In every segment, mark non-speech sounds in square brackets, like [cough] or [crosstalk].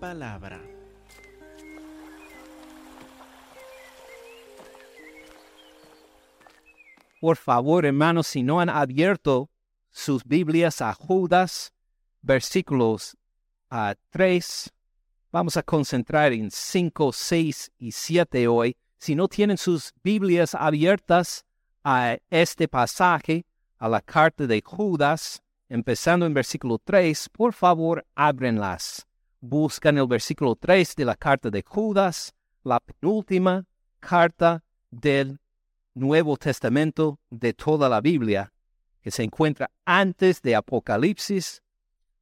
palabra. Por favor, hermanos, si no han abierto sus Biblias a Judas, versículos a 3, vamos a concentrar en 5, 6 y 7 hoy. Si no tienen sus Biblias abiertas a este pasaje, a la carta de Judas, empezando en versículo 3, por favor, ábrenlas. Buscan el versículo 3 de la carta de Judas, la penúltima carta del Nuevo Testamento de toda la Biblia, que se encuentra antes de Apocalipsis.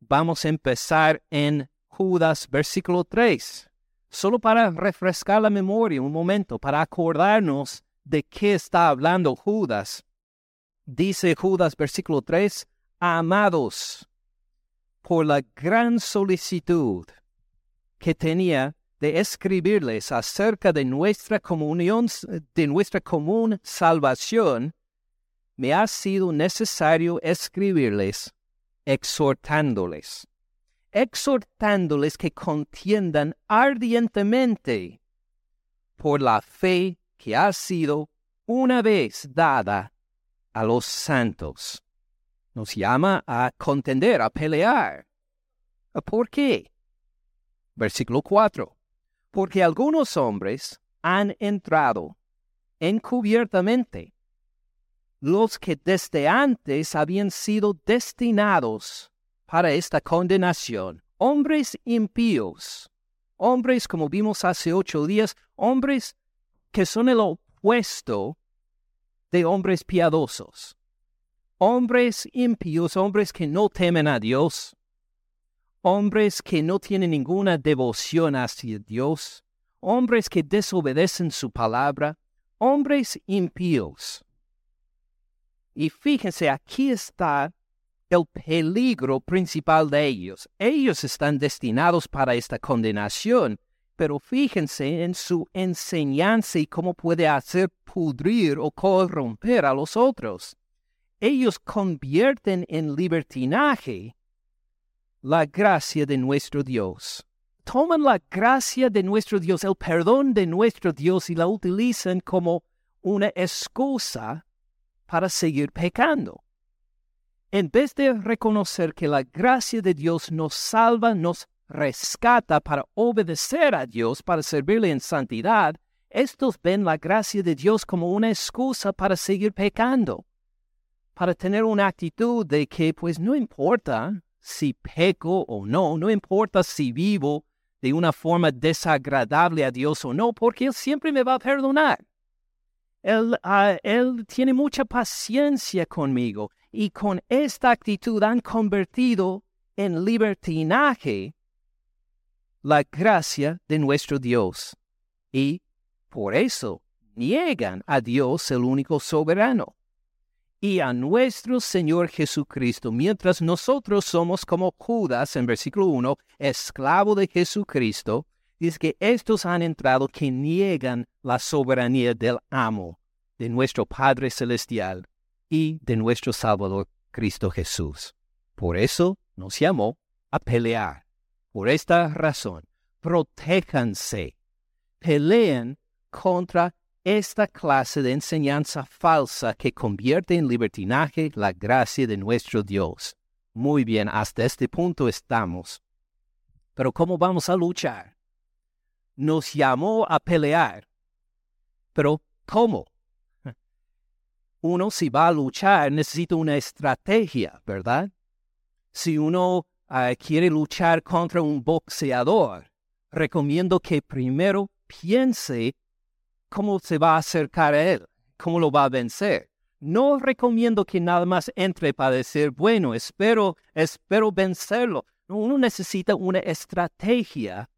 Vamos a empezar en Judas, versículo 3, solo para refrescar la memoria un momento, para acordarnos de qué está hablando Judas. Dice Judas, versículo 3, amados, por la gran solicitud que tenía de escribirles acerca de nuestra comunión, de nuestra común salvación, me ha sido necesario escribirles exhortándoles, exhortándoles que contiendan ardientemente por la fe que ha sido una vez dada a los santos. Nos llama a contender, a pelear. ¿Por qué? Versículo 4 porque algunos hombres han entrado encubiertamente, los que desde antes habían sido destinados para esta condenación, hombres impíos, hombres como vimos hace ocho días, hombres que son el opuesto de hombres piadosos, hombres impíos, hombres que no temen a Dios, hombres que no tienen ninguna devoción hacia Dios, hombres que desobedecen su palabra, hombres impíos. Y fíjense, aquí está el peligro principal de ellos. Ellos están destinados para esta condenación, pero fíjense en su enseñanza y cómo puede hacer pudrir o corromper a los otros. Ellos convierten en libertinaje la gracia de nuestro Dios. Toman la gracia de nuestro Dios, el perdón de nuestro Dios y la utilizan como una excusa para seguir pecando. En vez de reconocer que la gracia de Dios nos salva, nos rescata para obedecer a Dios, para servirle en santidad, estos ven la gracia de Dios como una excusa para seguir pecando, para tener una actitud de que pues no importa, si peco o no, no importa si vivo de una forma desagradable a Dios o no, porque Él siempre me va a perdonar. Él, ah, él tiene mucha paciencia conmigo y con esta actitud han convertido en libertinaje la gracia de nuestro Dios. Y por eso niegan a Dios el único soberano y a nuestro Señor Jesucristo, mientras nosotros somos como Judas en versículo 1, esclavo de Jesucristo, dice que estos han entrado que niegan la soberanía del amo, de nuestro Padre Celestial y de nuestro Salvador Cristo Jesús. Por eso nos llamó a pelear. Por esta razón, protéjanse, peleen contra esta clase de enseñanza falsa que convierte en libertinaje la gracia de nuestro Dios. Muy bien, hasta este punto estamos. Pero ¿cómo vamos a luchar? Nos llamó a pelear. Pero ¿cómo? [laughs] Uno si va a luchar necesita una estrategia, ¿verdad? Si uno ah, quiere luchar contra un boxeador, recomiendo que primero piense cómo se va a acercar a él, cómo lo va a vencer. No recomiendo que nada más entre para decir, bueno, espero, espero vencerlo. Uno necesita una estrategia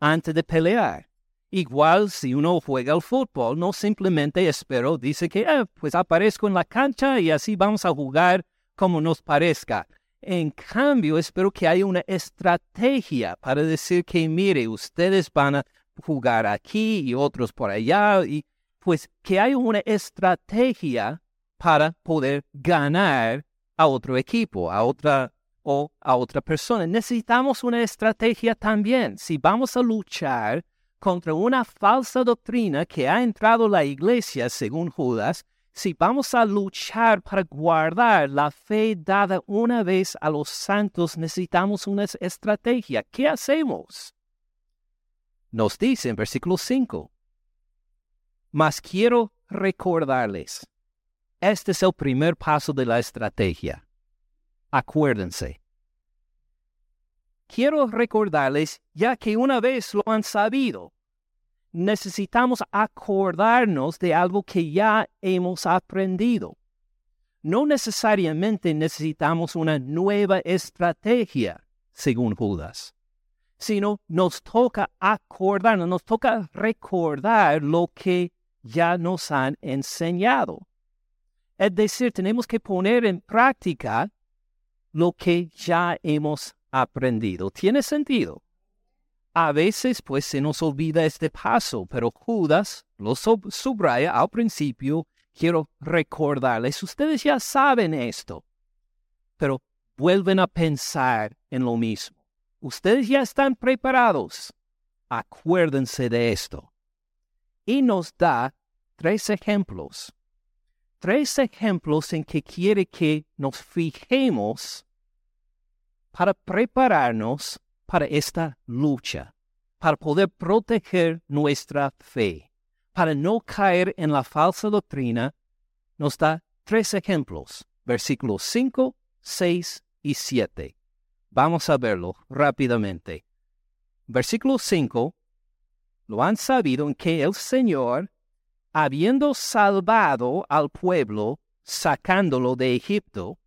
antes de pelear. Igual si uno juega al fútbol, no simplemente espero, dice que, ah, pues aparezco en la cancha y así vamos a jugar como nos parezca. En cambio, espero que haya una estrategia para decir que, mire, ustedes van a jugar aquí y otros por allá, y pues que hay una estrategia para poder ganar a otro equipo, a otra, o a otra persona. Necesitamos una estrategia también. Si vamos a luchar contra una falsa doctrina que ha entrado la iglesia, según Judas, si vamos a luchar para guardar la fe dada una vez a los santos, necesitamos una estrategia. ¿Qué hacemos? Nos dice en versículo 5, mas quiero recordarles, este es el primer paso de la estrategia. Acuérdense. Quiero recordarles, ya que una vez lo han sabido, necesitamos acordarnos de algo que ya hemos aprendido. No necesariamente necesitamos una nueva estrategia, según Judas, sino nos toca acordarnos, nos toca recordar lo que ya nos han enseñado. Es decir, tenemos que poner en práctica lo que ya hemos aprendido. ¿Tiene sentido? A veces pues se nos olvida este paso, pero Judas lo subraya al principio. Quiero recordarles, ustedes ya saben esto, pero vuelven a pensar en lo mismo. Ustedes ya están preparados. Acuérdense de esto. Y nos da tres ejemplos. Tres ejemplos en que quiere que nos fijemos para prepararnos para esta lucha, para poder proteger nuestra fe, para no caer en la falsa doctrina, nos da tres ejemplos, versículos 5, 6 y 7. Vamos a verlo rápidamente. Versículo 5, lo han sabido en que el Señor, habiendo salvado al pueblo, sacándolo de Egipto,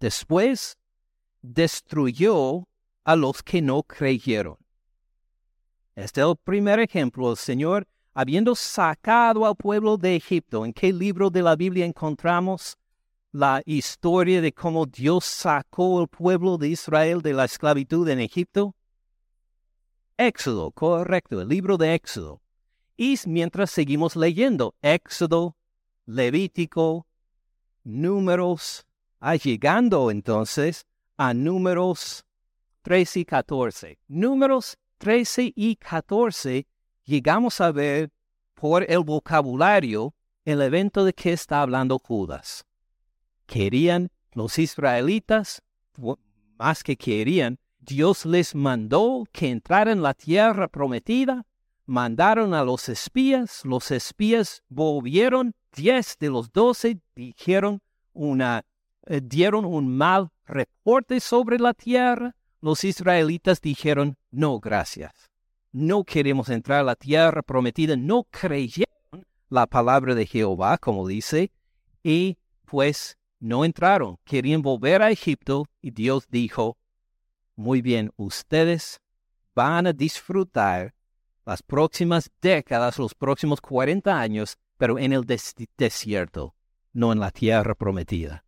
después destruyó a los que no creyeron. Este es el primer ejemplo. El Señor, habiendo sacado al pueblo de Egipto, ¿en qué libro de la Biblia encontramos la historia de cómo Dios sacó al pueblo de Israel de la esclavitud en Egipto? Éxodo, correcto, el libro de Éxodo. Y mientras seguimos leyendo Éxodo, Levítico, números, ah, llegando entonces a números 13 y 14. Números 13 y 14 llegamos a ver por el vocabulario el evento de que está hablando Judas. Querían los israelitas, más que querían, Dios les mandó que entraran en la tierra prometida, mandaron a los espías, los espías volvieron, diez de los doce dijeron una, eh, dieron un mal reporte sobre la tierra, los israelitas dijeron, no, gracias. No queremos entrar a la tierra prometida, no creyeron la palabra de Jehová, como dice, y pues no entraron, querían volver a Egipto y Dios dijo, muy bien, ustedes van a disfrutar las próximas décadas, los próximos 40 años, pero en el desierto, no en la tierra prometida.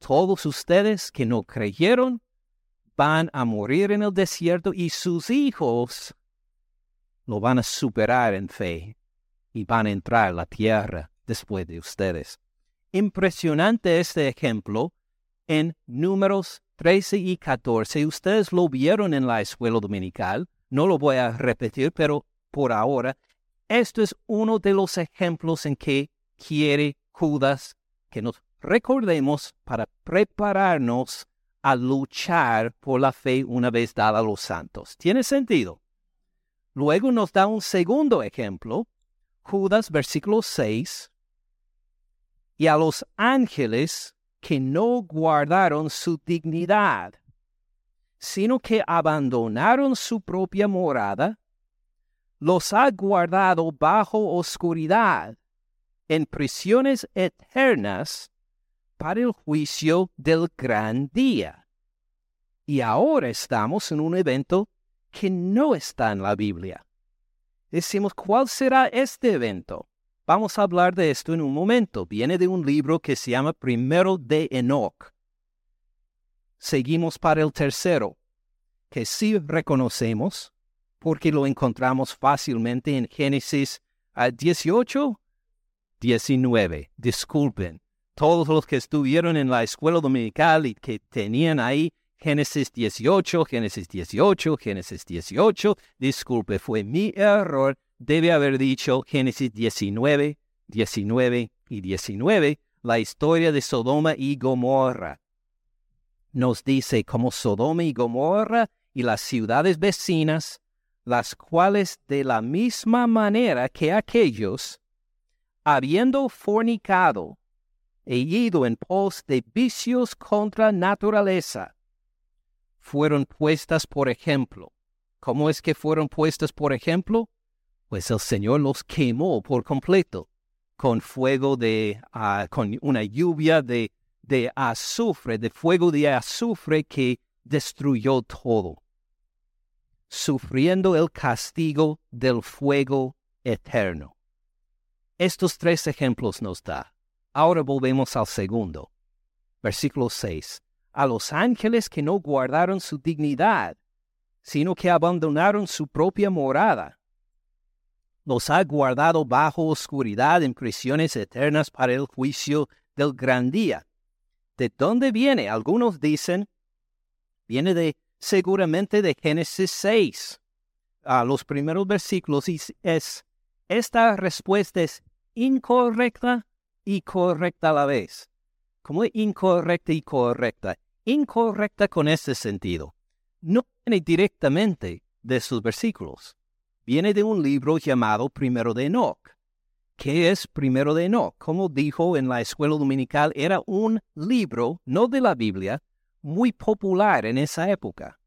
Todos ustedes que no creyeron van a morir en el desierto y sus hijos lo van a superar en fe y van a entrar a la tierra después de ustedes. Impresionante este ejemplo en números 13 y 14. Ustedes lo vieron en la escuela dominical. No lo voy a repetir, pero por ahora, esto es uno de los ejemplos en que quiere Judas que nos recordemos para prepararnos a luchar por la fe una vez dada a los santos. ¿Tiene sentido? Luego nos da un segundo ejemplo, Judas versículo 6, y a los ángeles que no guardaron su dignidad, sino que abandonaron su propia morada, los ha guardado bajo oscuridad, en prisiones eternas, para el juicio del gran día. Y ahora estamos en un evento que no está en la Biblia. Decimos, ¿cuál será este evento? Vamos a hablar de esto en un momento. Viene de un libro que se llama Primero de Enoch. Seguimos para el tercero, que sí reconocemos, porque lo encontramos fácilmente en Génesis 18, 19. Disculpen, todos los que estuvieron en la escuela dominical y que tenían ahí Génesis 18, Génesis 18, Génesis 18, disculpe, fue mi error, debe haber dicho Génesis 19, 19 y 19, la historia de Sodoma y Gomorra. Nos dice como Sodoma y Gomorra y las ciudades vecinas, las cuales de la misma manera que aquellos, habiendo fornicado e ido en pos de vicios contra naturaleza, fueron puestas por ejemplo. ¿Cómo es que fueron puestas por ejemplo? Pues el Señor los quemó por completo con fuego de, ah, con una lluvia de, de azufre, de fuego de azufre que destruyó todo, sufriendo el castigo del fuego eterno. Estos tres ejemplos nos da. Ahora volvemos al segundo. Versículo 6. A los ángeles que no guardaron su dignidad, sino que abandonaron su propia morada los ha guardado bajo oscuridad en prisiones eternas para el juicio del gran día. ¿De dónde viene? Algunos dicen, viene de seguramente de Génesis 6. A los primeros versículos es, esta respuesta es incorrecta y correcta a la vez. ¿Cómo es incorrecta y correcta? Incorrecta con este sentido. No viene directamente de sus versículos viene de un libro llamado Primero de Enoch. ¿Qué es Primero de Enoch? Como dijo en la escuela dominical, era un libro, no de la Biblia, muy popular en esa época,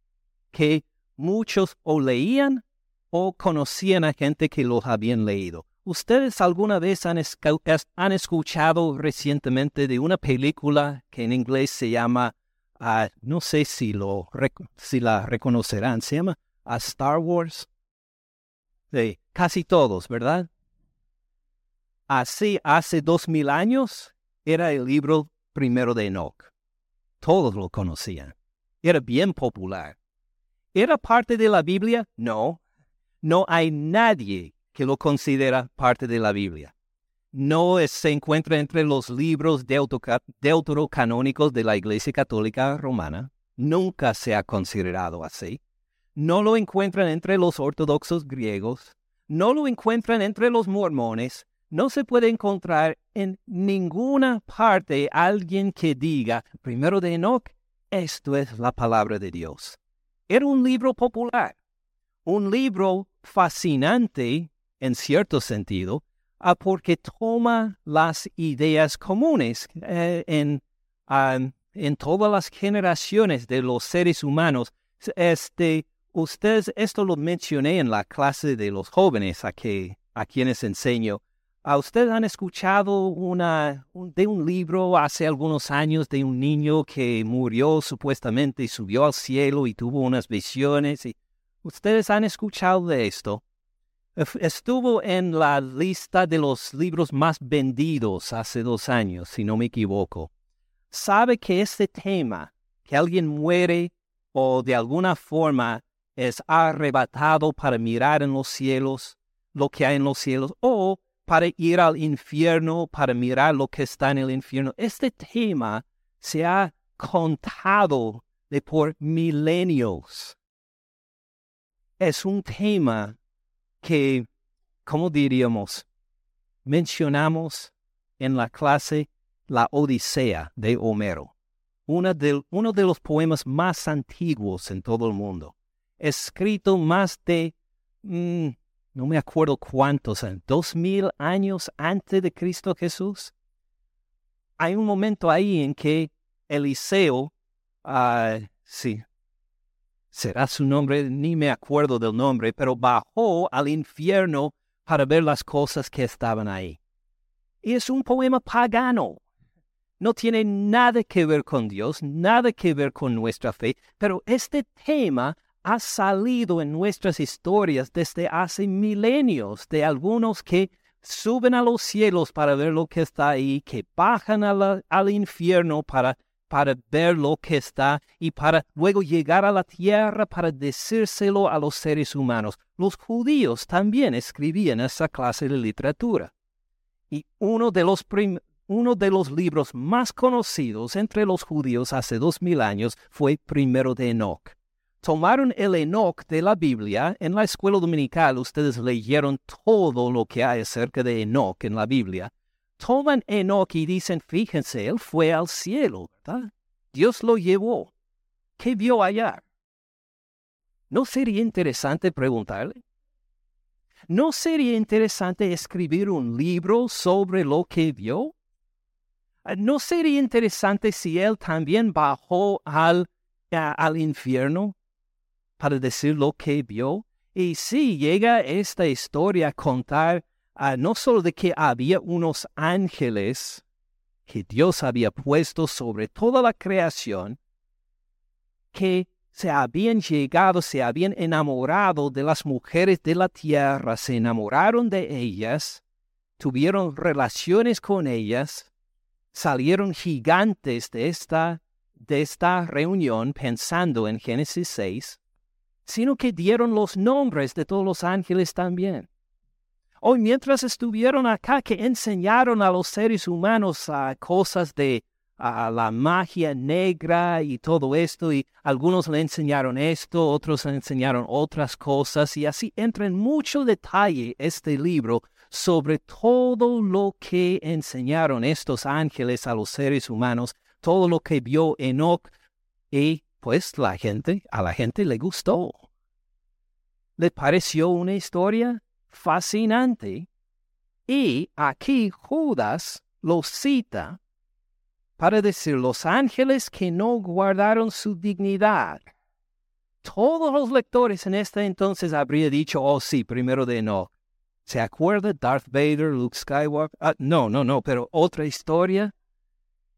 que muchos o leían o conocían a gente que los habían leído. ¿Ustedes alguna vez han, escuchado recientemente de una película que en inglés se llama, ah, no sé si, la reconocerán, se llama a Star Wars? De casi todos, ¿verdad? Así hace dos mil años era el libro primero de Enoch. Todos lo conocían. Era bien popular. ¿Era parte de la Biblia? No. No hay nadie que lo considera parte de la Biblia. No se encuentra entre los libros deuterocanónicos de la Iglesia Católica Romana. Nunca se ha considerado así no lo encuentran entre los ortodoxos griegos, no lo encuentran entre los mormones, no se puede encontrar en ninguna parte alguien que diga, primero de Enoch, esto es la palabra de Dios. Era un libro popular, un libro fascinante en cierto sentido, ah, porque toma las ideas comunes eh, en, ah, en todas las generaciones de los seres humanos. Este, Ustedes, esto lo mencioné en la clase de los jóvenes a, que, a quienes enseño. ¿A ustedes han escuchado de un libro hace algunos años de un niño que murió supuestamente y subió al cielo y tuvo unas visiones? Y, ¿Ustedes han escuchado de esto? Estuvo en la lista de los libros más vendidos hace dos años, si no me equivoco. ¿Sabe que este tema, que alguien muere o de alguna forma es arrebatado para mirar en los cielos lo que hay en los cielos o para ir al infierno para mirar lo que está en el infierno. Este tema se ha contado de por milenios. Es un tema que, como diríamos, mencionamos en la clase La Odisea de Homero, uno de los poemas más antiguos en todo el mundo escrito más de, mm, no me acuerdo cuántos, dos mil años antes de Cristo Jesús. Hay un momento ahí en que Eliseo, uh, sí, será su nombre, ni me acuerdo del nombre, pero bajó al infierno para ver las cosas que estaban ahí. Y es un poema pagano. No tiene nada que ver con Dios, nada que ver con nuestra fe, pero este tema ha salido en nuestras historias desde hace milenios de algunos que suben a los cielos para ver lo que está ahí, que bajan al infierno para, para ver lo que está y para luego llegar a la tierra para decírselo a los seres humanos. Los judíos también escribían esa clase de literatura. Y uno de los uno de los libros más conocidos entre los judíos hace dos mil años fue Primero de Enoch. Tomaron el Enoch de la Biblia. En la escuela dominical ustedes leyeron todo lo que hay acerca de Enoch en la Biblia. Toman Enoch y dicen, fíjense, él fue al cielo, ¿verdad? Dios lo llevó. ¿Qué vio allá? ¿No sería interesante preguntarle? ¿No sería interesante escribir un libro sobre lo que vio? ¿No sería interesante si él también bajó al, al infierno para decir lo que vio? Y si llega esta historia a contar uh, no solo de que había unos ángeles que Dios había puesto sobre toda la creación, que se habían llegado, se habían enamorado de las mujeres de la tierra, se enamoraron de ellas, tuvieron relaciones con ellas, salieron gigantes de esta, de esta reunión pensando en Génesis 6, sino que dieron los nombres de todos los ángeles también. Hoy mientras estuvieron acá que enseñaron a los seres humanos a cosas de a la magia negra y todo esto, y algunos le enseñaron esto, otros le enseñaron otras cosas, y así entra en mucho detalle este libro sobre todo lo que enseñaron estos ángeles a los seres humanos, todo lo que vio Enoch, y pues la gente, a la gente le gustó. Le pareció una historia fascinante, y aquí Judas lo cita para decir los ángeles que no guardaron su dignidad. Todos los lectores en este entonces habrían dicho, oh sí, primero de no. ¿Se acuerda Darth Vader, Luke Skywalker? Ah, no, no, no, pero otra historia.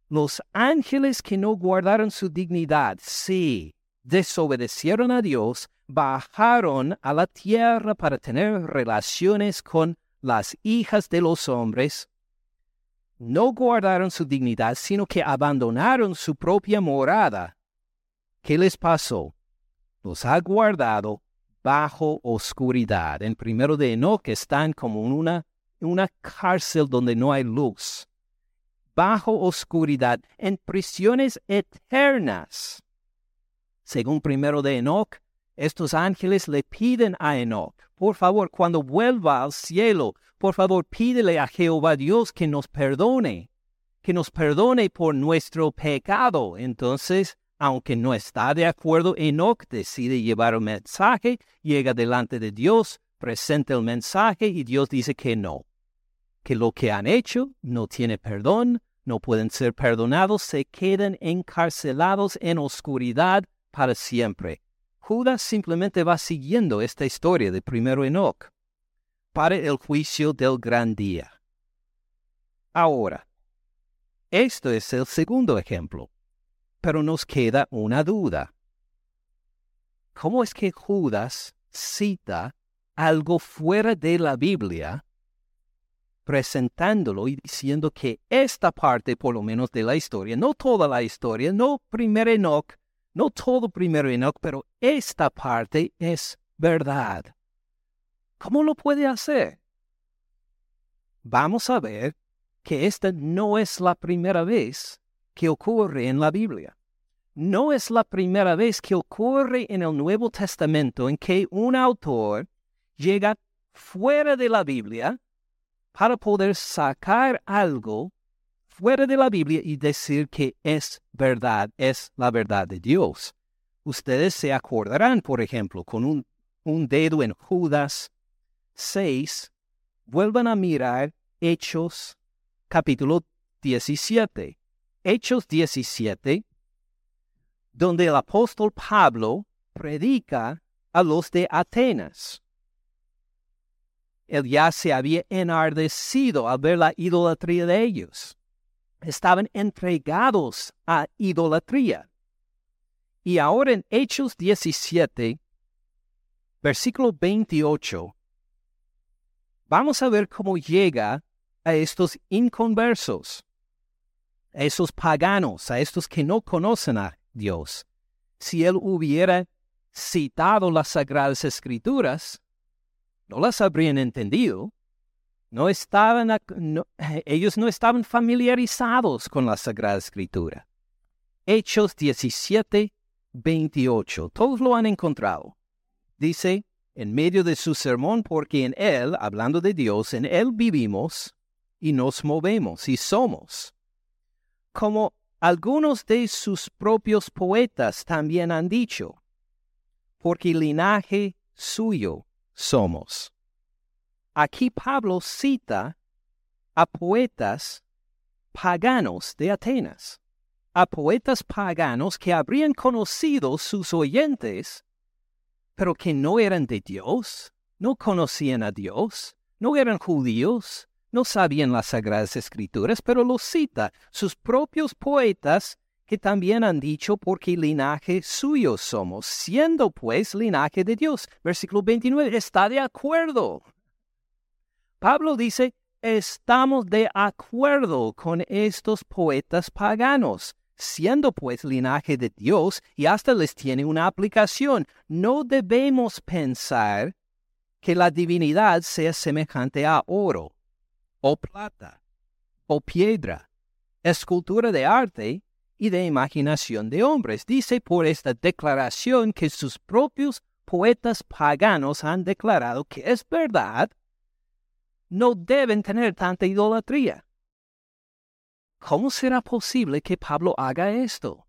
Los ángeles que no guardaron su dignidad, sí, desobedecieron a Dios, bajaron a la tierra para tener relaciones con las hijas de los hombres, no guardaron su dignidad, sino que abandonaron su propia morada. ¿Qué les pasó? Los ha guardado bajo oscuridad. En primero de Enoch están como en una, una cárcel donde no hay luz. Bajo oscuridad, en prisiones eternas. Según primero de Enoch, estos ángeles le piden a Enoch, por favor, cuando vuelva al cielo, por favor, pídele a Jehová Dios que nos perdone, que nos perdone por nuestro pecado. Entonces, aunque no está de acuerdo, Enoch decide llevar un mensaje, llega delante de Dios, presenta el mensaje y Dios dice que no, que lo que han hecho no tiene perdón, no pueden ser perdonados, se quedan encarcelados en oscuridad para siempre. Judas simplemente va siguiendo esta historia de primero Enoch para el juicio del gran día. Ahora, esto es el segundo ejemplo, pero nos queda una duda. ¿Cómo es que Judas cita algo fuera de la Biblia, presentándolo y diciendo que esta parte, por lo menos de la historia, no toda la historia, no primero Enoch, no todo primero Enoch, pero esta parte es verdad. ¿Cómo lo puede hacer? Vamos a ver que esta no es la primera vez que ocurre en la Biblia. No es la primera vez que ocurre en el Nuevo Testamento en que un autor llega fuera de la Biblia para poder sacar algo fuera de la Biblia y decir que es verdad, es la verdad de Dios. Ustedes se acordarán, por ejemplo, con un, dedo en Judas 6, vuelvan a mirar Hechos capítulo 17. Hechos 17, donde el apóstol Pablo predica a los de Atenas. Él ya se había enardecido al ver la idolatría de ellos estaban entregados a idolatría. Y ahora en Hechos 17, versículo 28, vamos a ver cómo llega a estos inconversos, a esos paganos, a estos que no conocen a Dios. Si él hubiera citado las sagradas escrituras, no las habrían entendido, no estaban, [clears throat] ellos no estaban familiarizados con la Sagrada Escritura. Hechos 17, 28. Todos lo han encontrado. Dice, en medio de su sermón, porque en Él, hablando de Dios, en Él vivimos y nos movemos y somos. Como algunos de sus propios poetas también han dicho, porque linaje suyo somos. Aquí Pablo cita a poetas paganos de Atenas, a poetas paganos que habrían conocido sus oyentes, pero que no eran de Dios, no conocían a Dios, no eran judíos, no sabían las sagradas escrituras, pero los cita sus propios poetas que también han dicho porque linaje suyo somos, siendo pues linaje de Dios. Versículo 29, está de acuerdo. Pablo dice, estamos de acuerdo con estos poetas paganos, siendo pues linaje de Dios y hasta les tiene una aplicación. No debemos pensar que la divinidad sea semejante a oro, o plata, o piedra, escultura de arte y de imaginación de hombres. Dice por esta declaración que sus propios poetas paganos han declarado que es verdad, no deben tener tanta idolatría. ¿Cómo será posible que Pablo haga esto?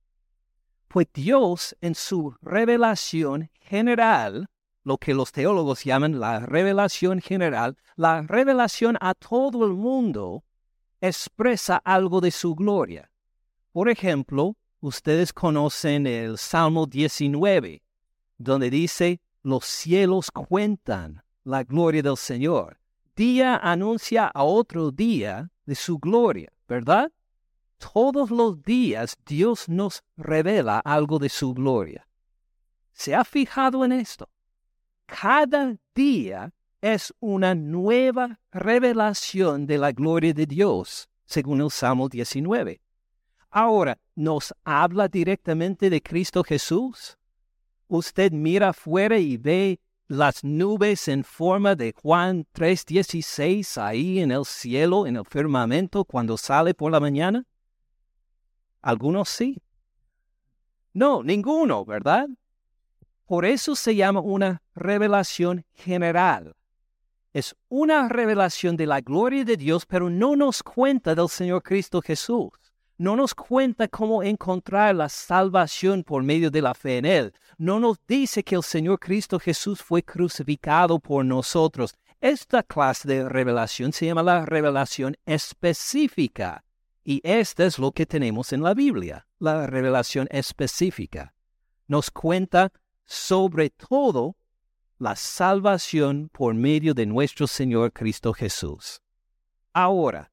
Pues Dios en su revelación general, lo que los teólogos llaman la revelación general, la revelación a todo el mundo, expresa algo de su gloria. Por ejemplo, ustedes conocen el Salmo 19, donde dice, los cielos cuentan la gloria del Señor. Día anuncia a otro día de su gloria, ¿verdad? Todos los días Dios nos revela algo de su gloria. ¿Se ha fijado en esto? Cada día es una nueva revelación de la gloria de Dios, según el Salmo 19. Ahora, ¿nos habla directamente de Cristo Jesús? Usted mira afuera y ve las nubes en forma de Juan 3:16 ahí en el cielo, en el firmamento, cuando sale por la mañana? Algunos sí. No, ninguno, ¿verdad? Por eso se llama una revelación general. Es una revelación de la gloria de Dios, pero no nos cuenta del Señor Cristo Jesús no nos cuenta cómo encontrar la salvación por medio de la fe en Él. No nos dice que el Señor Cristo Jesús fue crucificado por nosotros. Esta clase de revelación se llama la revelación específica. Y esta es lo que tenemos en la Biblia, la revelación específica. Nos cuenta sobre todo la salvación por medio de nuestro Señor Cristo Jesús. Ahora,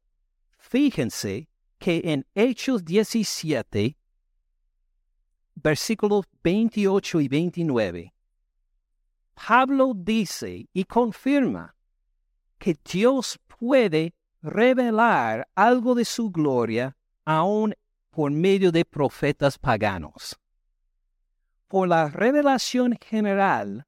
fíjense que en Hechos 17, versículos 28 y 29, Pablo dice y confirma que Dios puede revelar algo de su gloria aún por medio de profetas paganos. Por la revelación general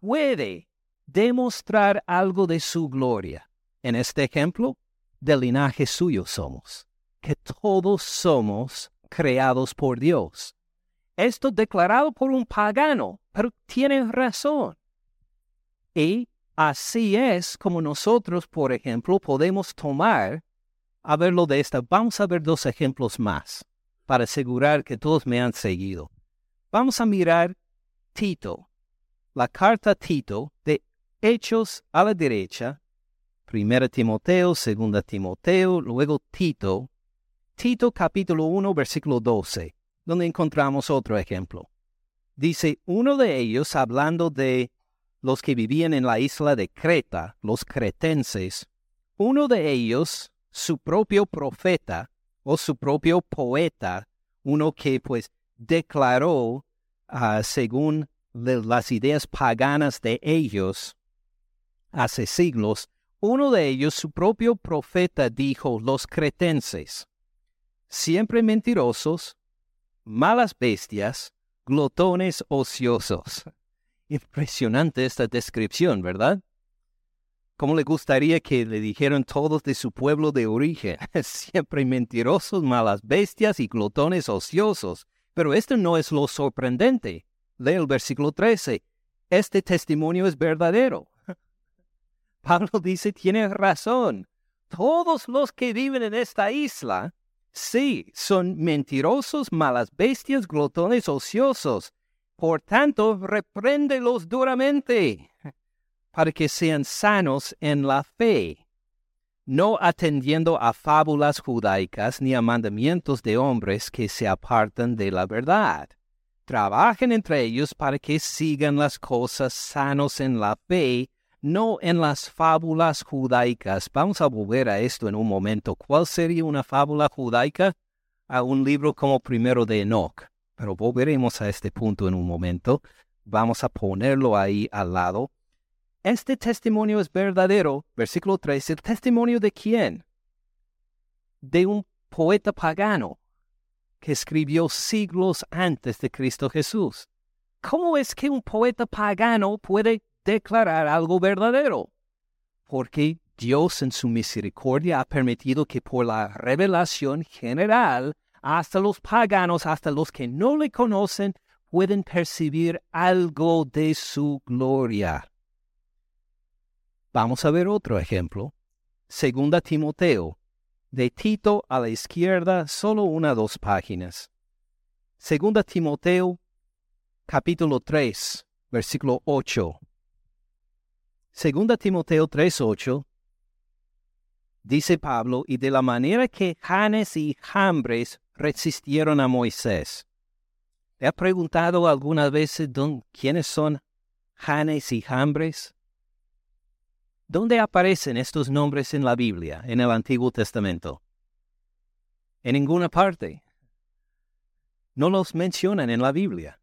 puede demostrar algo de su gloria. En este ejemplo, del linaje suyo somos que todos somos creados por Dios. Esto declarado por un pagano, pero tiene razón. Y así es como nosotros, por ejemplo, podemos tomar, a verlo de esta, vamos a ver dos ejemplos más, para asegurar que todos me han seguido. Vamos a mirar Tito, la carta Tito de Hechos a la derecha, Primera Timoteo, Segunda Timoteo, luego Tito, Tito capítulo 1 versículo 12, donde encontramos otro ejemplo. Dice, uno de ellos, hablando de los que vivían en la isla de Creta, los cretenses, uno de ellos, su propio profeta o su propio poeta, uno que pues declaró ah, según las ideas paganas de ellos hace siglos, uno de ellos, su propio profeta, dijo, los cretenses, siempre mentirosos, malas bestias, glotones ociosos. [laughs] Impresionante esta descripción, ¿verdad? ¿Cómo le gustaría que le dijeran todos de su pueblo de origen? [laughs] Siempre mentirosos, malas bestias y glotones ociosos. Pero esto no es lo sorprendente. Lee el versículo 13. Este testimonio es verdadero. [laughs] Pablo dice, tiene razón. Todos los que viven en esta isla, sí, son mentirosos, malas bestias, glotones ociosos. Por tanto, repréndelos duramente para que sean sanos en la fe, no atendiendo a fábulas judaicas ni a mandamientos de hombres que se apartan de la verdad. Trabajen entre ellos para que sigan las cosas sanos en la fe, no en las fábulas judaicas. Vamos a volver a esto en un momento. ¿Cuál sería una fábula judaica? A un libro como primero de Enoch. Pero volveremos a este punto en un momento. Vamos a ponerlo ahí al lado. Este testimonio es verdadero, versículo 3, ¿el testimonio de quién? De un poeta pagano que escribió siglos antes de Cristo Jesús. ¿Cómo es que un poeta pagano puede declarar algo verdadero? Porque Dios en su misericordia ha permitido que por la revelación general, hasta los paganos, hasta los que no le conocen, pueden percibir algo de su gloria. Vamos a ver otro ejemplo. Segunda Timoteo. De Tito a la izquierda, solo una dos páginas. Segunda Timoteo, capítulo 3, versículo 8. Segunda Timoteo 3:8 dice Pablo, y de la manera que Janes y Jambres resistieron a Moisés. ¿Le ha preguntado algunas veces quiénes son Janes y Jambres? ¿Dónde aparecen estos nombres en la Biblia, en el Antiguo Testamento? En ninguna parte. No los mencionan en la Biblia.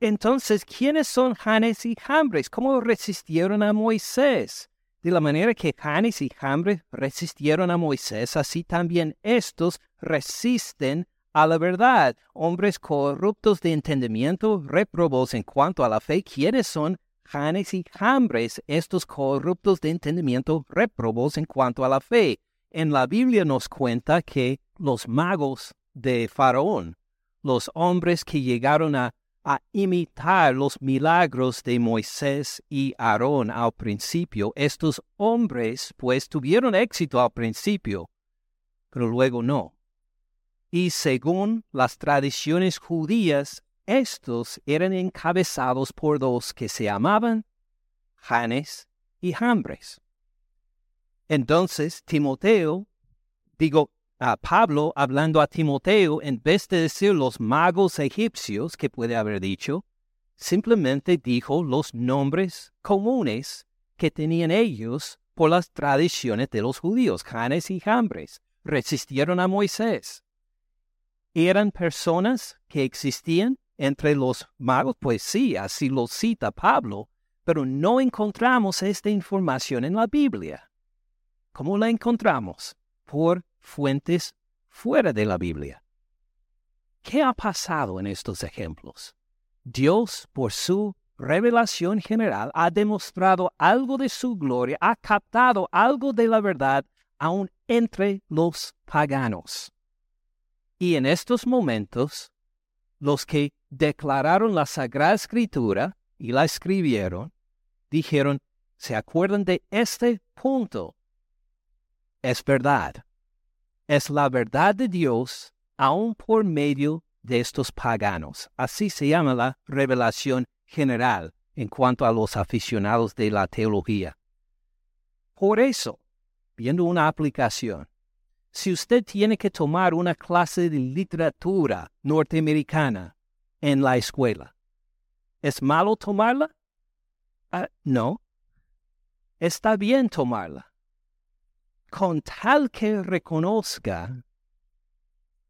Entonces, ¿quiénes son Janes y Jambres? ¿Cómo resistieron a Moisés? De la manera que Janes y Jambres resistieron a Moisés, así también estos resisten a la verdad. Hombres corruptos de entendimiento, reprobos en cuanto a la fe, ¿quiénes son Janes y Jambres, estos corruptos de entendimiento, reprobos en cuanto a la fe. En la Biblia nos cuenta que los magos de Faraón, los hombres que llegaron a, a imitar los milagros de Moisés y Aarón al principio, estos hombres pues tuvieron éxito al principio, pero luego no. Y según las tradiciones judías, estos eran encabezados por dos que se llamaban Janes y Jambres. Entonces Timoteo, digo, a Pablo hablando a Timoteo, en vez de decir los magos egipcios, que puede haber dicho, simplemente dijo los nombres comunes que tenían ellos por las tradiciones de los judíos, Janes y Jambres. Resistieron a Moisés. Eran personas que existían entre los magos, pues sí, así lo cita Pablo, pero no encontramos esta información en la Biblia. ¿Cómo la encontramos? Por fuentes fuera de la Biblia. ¿Qué ha pasado en estos ejemplos? Dios, por su revelación general, ha demostrado algo de su gloria, ha captado algo de la verdad aún entre los paganos. Y en estos momentos, los que declararon la Sagrada Escritura y la escribieron, dijeron, ¿se acuerdan de este punto? Es verdad. Es la verdad de Dios aún por medio de estos paganos. Así se llama la revelación general en cuanto a los aficionados de la teología. Por eso, viendo una aplicación, si usted tiene que tomar una clase de literatura norteamericana en la escuela. ¿Es malo tomarla? Ah, no. Está bien tomarla. Con tal que reconozca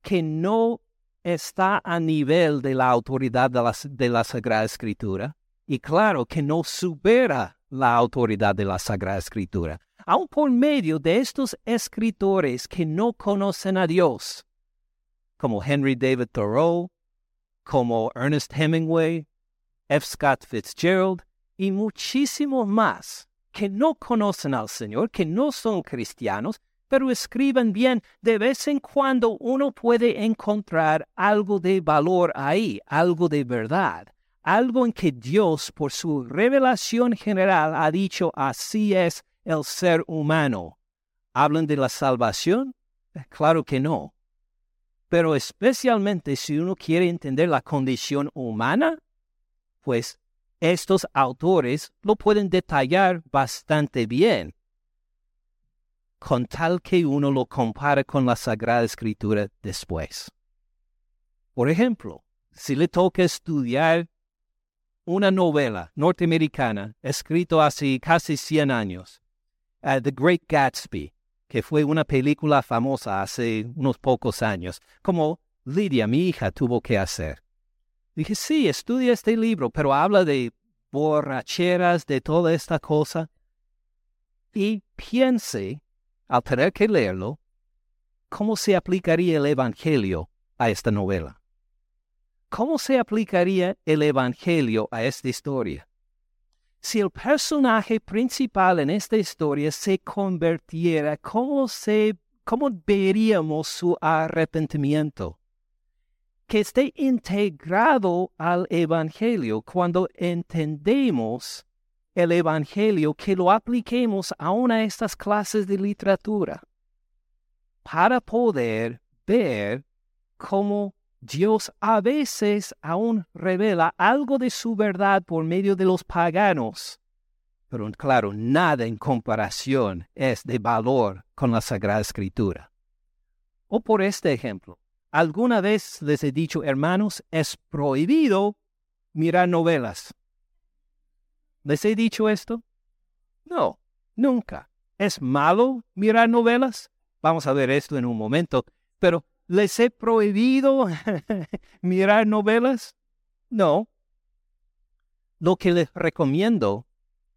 que no está a nivel de la autoridad de la, de la Sagrada Escritura y claro que no supera la autoridad de la Sagrada Escritura, aun por medio de estos escritores que no conocen a Dios, como Henry David Thoreau, como Ernest Hemingway, F. Scott Fitzgerald y muchísimos más que no conocen al Señor, que no son cristianos, pero escriben bien. De vez en cuando uno puede encontrar algo de valor ahí, algo de verdad, algo en que Dios, por su revelación general, ha dicho así es el ser humano. ¿Hablan de la salvación? Claro que no. Pero especialmente si uno quiere entender la condición humana, pues estos autores lo pueden detallar bastante bien, con tal que uno lo compare con la Sagrada Escritura después. Por ejemplo, si le toca estudiar una novela norteamericana escrita hace casi 100 años, uh, The Great Gatsby, que fue una película famosa hace unos pocos años, como Lidia, mi hija, tuvo que hacer. Dije, sí, estudia este libro, pero habla de borracheras, de toda esta cosa. Y piense, al tener que leerlo, cómo se aplicaría el Evangelio a esta novela. ¿Cómo se aplicaría el Evangelio a esta historia? Si el personaje principal en esta historia se convirtiera, ¿cómo, se, cómo veríamos su arrepentimiento? Que esté integrado al Evangelio cuando entendemos el Evangelio, que lo apliquemos aún a estas clases de literatura para poder ver cómo Dios a veces aún revela algo de su verdad por medio de los paganos. Pero claro, nada en comparación es de valor con la Sagrada Escritura. O por este ejemplo, ¿Alguna vez les he dicho, hermanos, es prohibido mirar novelas? ¿Les he dicho esto? No, nunca. ¿Es malo mirar novelas? Vamos a ver esto en un momento. Pero ¿les he prohibido [laughs] mirar novelas? No. Lo que les recomiendo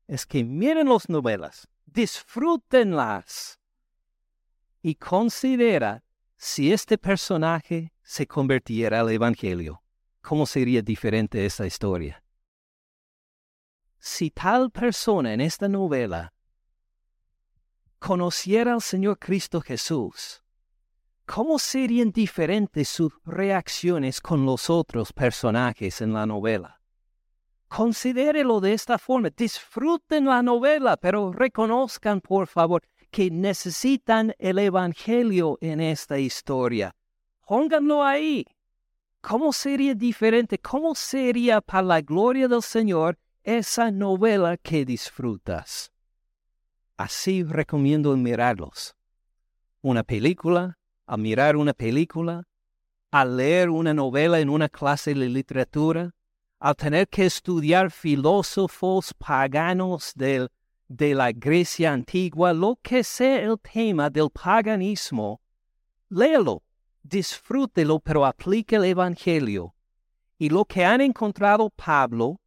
es que miren las novelas, disfrútenlas y considera si este personaje se convirtiera al Evangelio, ¿cómo sería diferente esta historia? Si tal persona en esta novela conociera al Señor Cristo Jesús, ¿cómo serían diferentes sus reacciones con los otros personajes en la novela? Considérelo de esta forma, disfruten la novela, pero reconozcan, por favor, que necesitan el Evangelio en esta historia. Pónganlo ahí. ¿Cómo sería diferente? ¿Cómo sería para la gloria del Señor esa novela que disfrutas? Así recomiendo mirarlos. Una película, a mirar una película, a leer una novela en una clase de literatura, al tener que estudiar filósofos paganos del de la Grecia antigua, lo que sea el tema del paganismo, léelo, disfrútelo, pero aplique el Evangelio. Y lo que han encontrado Pablo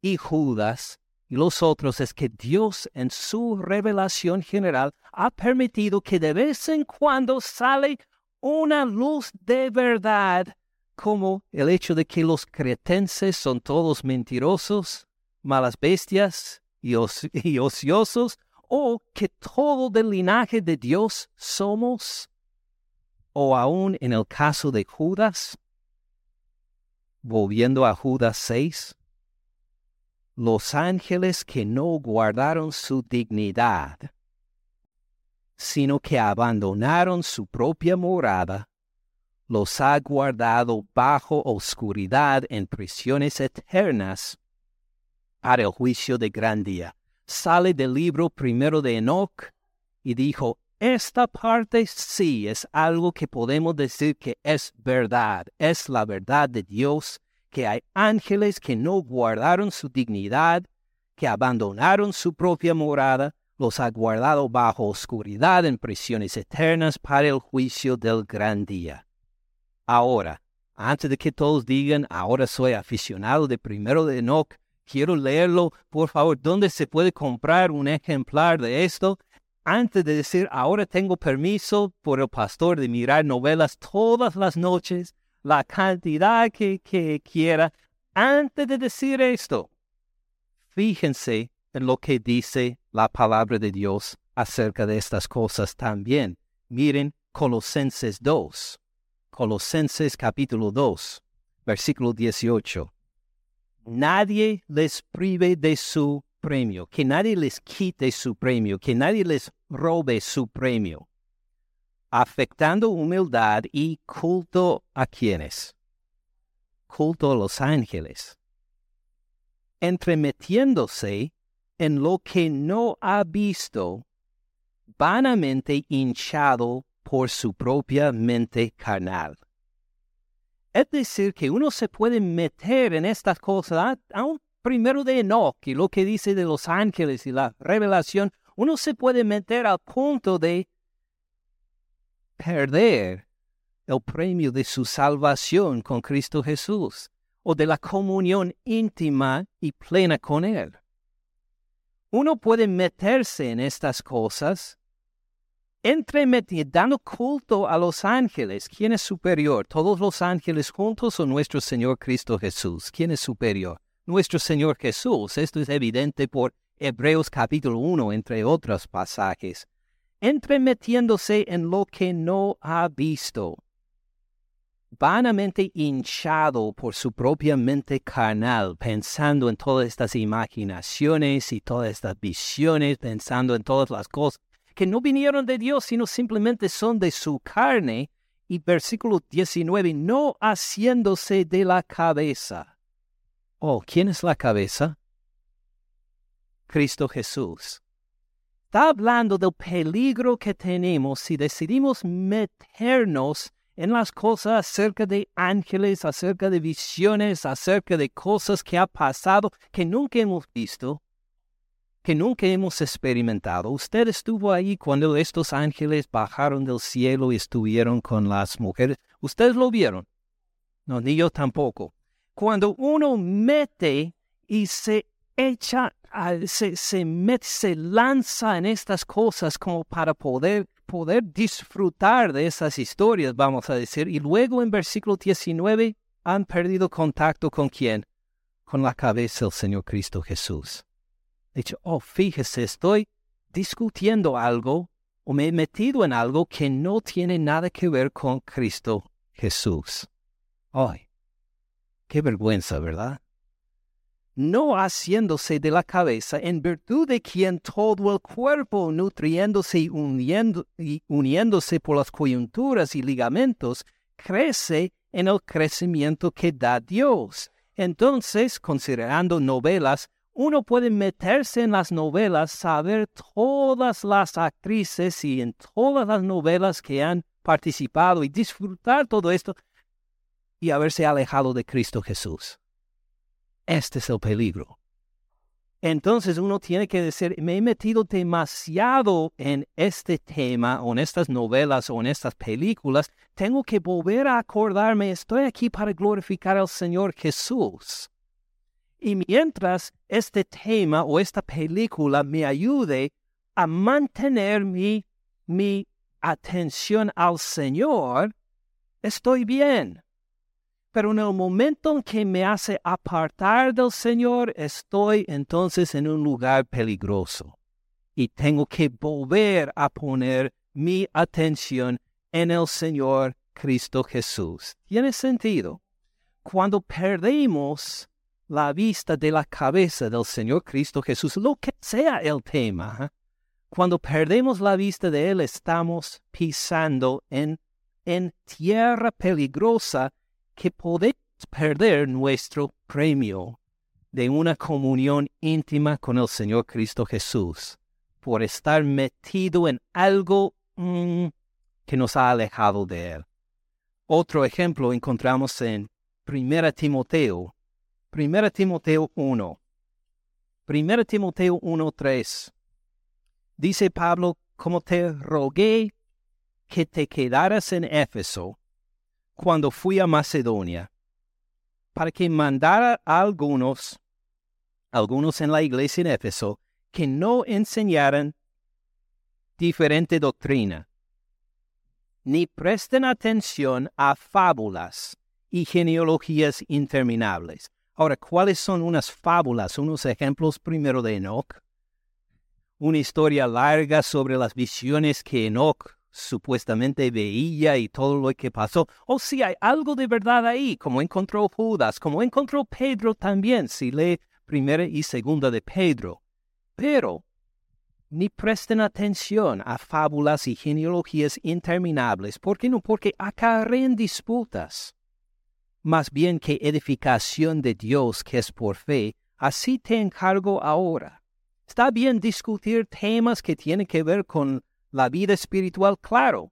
y Judas y los otros es que Dios en su revelación general ha permitido que de vez en cuando sale una luz de verdad, como el hecho de que los cretenses son todos mentirosos, malas bestias, [laughs] y, ociosos, o que todo del linaje de Dios somos, o aún en el caso de Judas, volviendo a Judas 6, los ángeles que no guardaron su dignidad, sino que abandonaron su propia morada, los ha guardado bajo oscuridad en prisiones eternas para el juicio de gran día. Sale del libro primero de Enoch y dijo, esta parte sí es algo que podemos decir que es verdad, es la verdad de Dios, que hay ángeles que no guardaron su dignidad, que abandonaron su propia morada, los ha guardado bajo oscuridad en prisiones eternas para el juicio del gran día. Ahora, antes de que todos digan, ahora soy aficionado de primero de Enoch, quiero leerlo, por favor, ¿dónde se puede comprar un ejemplar de esto? Antes de decir, ahora tengo permiso por el pastor de mirar novelas todas las noches, la cantidad que, quiera, antes de decir esto, fíjense en lo que dice la palabra de Dios acerca de estas cosas también. Miren Colosenses 2, Colosenses capítulo 2, versículo 18. Nadie les prive de su premio, que nadie les quite su premio, que nadie les robe su premio, afectando humildad y culto a quienes. Culto a los ángeles. Entremetiéndose en lo que no ha visto, vanamente hinchado por su propia mente carnal. Es decir, que uno se puede meter en estas cosas, aún primero de Enoch y lo que dice de los ángeles y la revelación, uno se puede meter al punto de perder el premio de su salvación con Cristo Jesús o de la comunión íntima y plena con Él. Uno puede meterse en estas cosas entremetiendo, dando culto a los ángeles. ¿Quién es superior? ¿Todos los ángeles juntos o nuestro Señor Cristo Jesús? ¿Quién es superior? Nuestro Señor Jesús. Esto es evidente por Hebreos capítulo 1, entre otros pasajes. Entremetiéndose en lo que no ha visto. Vanamente hinchado por su propia mente carnal, pensando en todas estas imaginaciones y todas estas visiones, pensando en todas las cosas que no vinieron de Dios, sino simplemente son de su carne. Y versículo 19, no haciéndose de la cabeza. Oh, ¿quién es la cabeza? Cristo Jesús. Está hablando del peligro que tenemos si decidimos meternos en las cosas acerca de ángeles, acerca de visiones, acerca de cosas que ha pasado que nunca hemos visto que nunca hemos experimentado. Usted estuvo ahí cuando estos ángeles bajaron del cielo y estuvieron con las mujeres. ¿Ustedes lo vieron? No, ni yo tampoco. Cuando uno mete y se echa, se, se mete, se lanza en estas cosas como para poder, poder disfrutar de esas historias, vamos a decir. Y luego en versículo 19 han perdido contacto con quién? Con la cabeza del Señor Cristo Jesús dicho, oh, fíjese, estoy discutiendo algo o me he metido en algo que no tiene nada que ver con Cristo Jesús. Ay, qué vergüenza, ¿verdad? No haciéndose de la cabeza, en virtud de quien todo el cuerpo, nutriéndose y, y uniéndose por las coyunturas y ligamentos, crece en el crecimiento que da Dios. Entonces, considerando novelas, uno puede meterse en las novelas, saber todas las actrices y en todas las novelas que han participado y disfrutar todo esto y haberse alejado de Cristo Jesús. Este es el peligro. Entonces uno tiene que decir, me he metido demasiado en este tema o en estas novelas o en estas películas, tengo que volver a acordarme, estoy aquí para glorificar al Señor Jesús. Y mientras este tema o esta película me ayude a mantener mi, mi atención al Señor, estoy bien. Pero en el momento en que me hace apartar del Señor, estoy entonces en un lugar peligroso. Y tengo que volver a poner mi atención en el Señor Cristo Jesús. ¿Tiene sentido? Cuando perdemos la vista de la cabeza del Señor Cristo Jesús, lo que sea el tema. ¿eh? Cuando perdemos la vista de Él, estamos pisando en, en tierra peligrosa que podemos perder nuestro premio de una comunión íntima con el Señor Cristo Jesús por estar metido en algo mm, que nos ha alejado de Él. Otro ejemplo encontramos en 1 Timoteo 1 Timoteo 1. 1 Timoteo 1.3. Dice Pablo, como te rogué que te quedaras en Éfeso cuando fui a Macedonia, para que mandara a algunos, algunos en la iglesia en Éfeso, que no enseñaran diferente doctrina, ni presten atención a fábulas y genealogías interminables Ahora, ¿cuáles son unas fábulas, unos ejemplos primero de Enoch? una historia larga sobre las visiones que Enoch supuestamente veía y todo lo que pasó, o si hay algo de verdad ahí, como encontró Judas, como encontró Pedro también, si lee primera y segunda de Pedro. Pero ni presten atención a fábulas y genealogías interminables, ¿por qué no? Porque acarrean disputas. Más bien que edificación de Dios que es por fe, así te encargo ahora. Está bien discutir temas que tienen que ver con la vida espiritual, claro.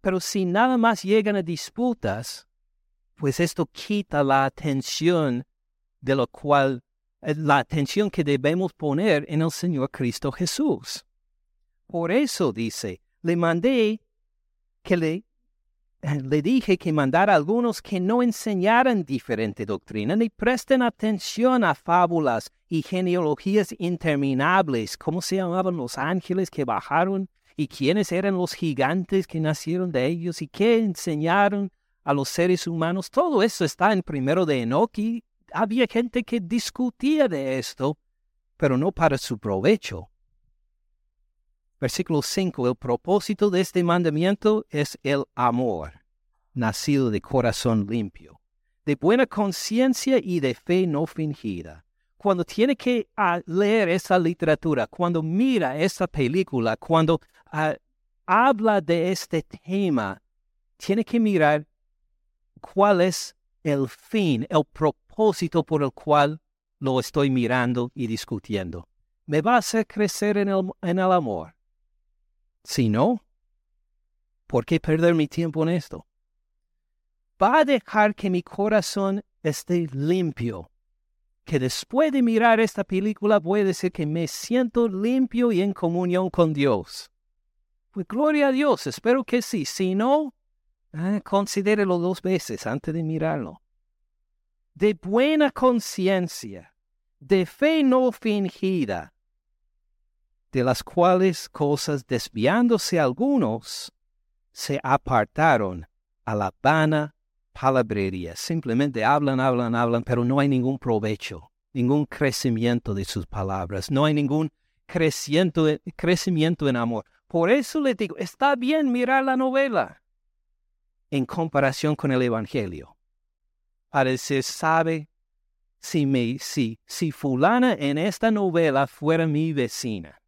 Pero si nada más llegan a disputas, pues esto quita la atención de lo cual, eh, la atención que debemos poner en el Señor Cristo Jesús. Por eso dice, le mandé que le, [laughs] le dije que mandara a algunos que no enseñaran diferente doctrina ni presten atención a fábulas y genealogías interminables, como se llamaban los ángeles que bajaron y quiénes eran los gigantes que nacieron de ellos y qué enseñaron a los seres humanos. Todo eso está en primero de Enoch había gente que discutía de esto, pero no para su provecho. Versículo 5. El propósito de este mandamiento es el amor, nacido de corazón limpio, de buena conciencia y de fe no fingida cuando tiene que ah, leer esa literatura, cuando mira esa película, cuando ah, habla de este tema, tiene que mirar cuál es el fin, el propósito por el cual lo estoy mirando y discutiendo. ¿Me va a hacer crecer en el, en el amor? Si no, ¿por qué perder mi tiempo en esto? ¿Va a dejar que mi corazón esté limpio que después de mirar esta película voy a decir que me siento limpio y en comunión con Dios. Pues gloria a Dios, espero que sí. Si no, eh, considérelo dos veces antes de mirarlo. De buena conciencia, de fe no fingida, de las cuales cosas desviándose algunos, se apartaron a la vana palabrería. Simplemente hablan, hablan, hablan, pero no hay ningún provecho, ningún crecimiento de sus palabras, no hay ningún crecimiento, crecimiento en amor. Por eso le digo, está bien mirar la novela en comparación con el Evangelio. Para sabe, si, me, si, si fulana en esta novela fuera mi vecina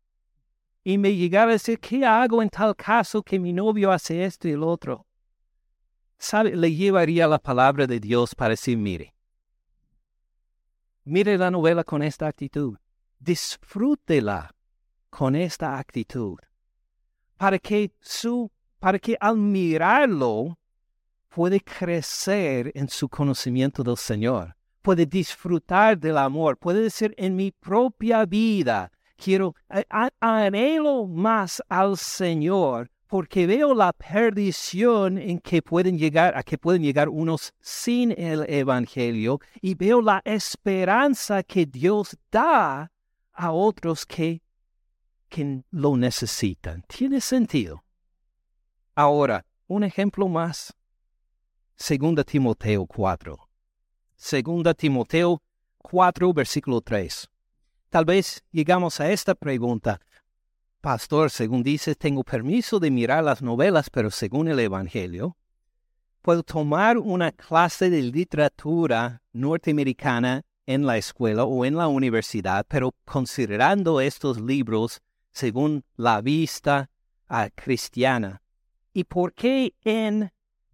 y me llegara a decir, ¿qué hago en tal caso que mi novio hace esto y el otro? ¿sabe? Le llevaría la palabra de Dios para decir, mire, mire la novela con esta actitud, disfrútela con esta actitud, para que su, para que al mirarlo puede crecer en su conocimiento del Señor, puede disfrutar del amor, puede decir en mi propia vida, quiero, anhelo más al Señor porque veo la perdición en que pueden llegar, a que pueden llegar unos sin el Evangelio, y veo la esperanza que Dios da a otros que, que lo necesitan. Tiene sentido. Ahora, un ejemplo más. Segunda Timoteo 4. Segunda Timoteo 4, versículo 3. Tal vez llegamos a esta pregunta. Pastor, según dices, tengo permiso de mirar las novelas, pero según el Evangelio, puedo tomar una clase de literatura norteamericana en la escuela o en la universidad, pero considerando estos libros según la vista ah, cristiana. ¿Y por qué en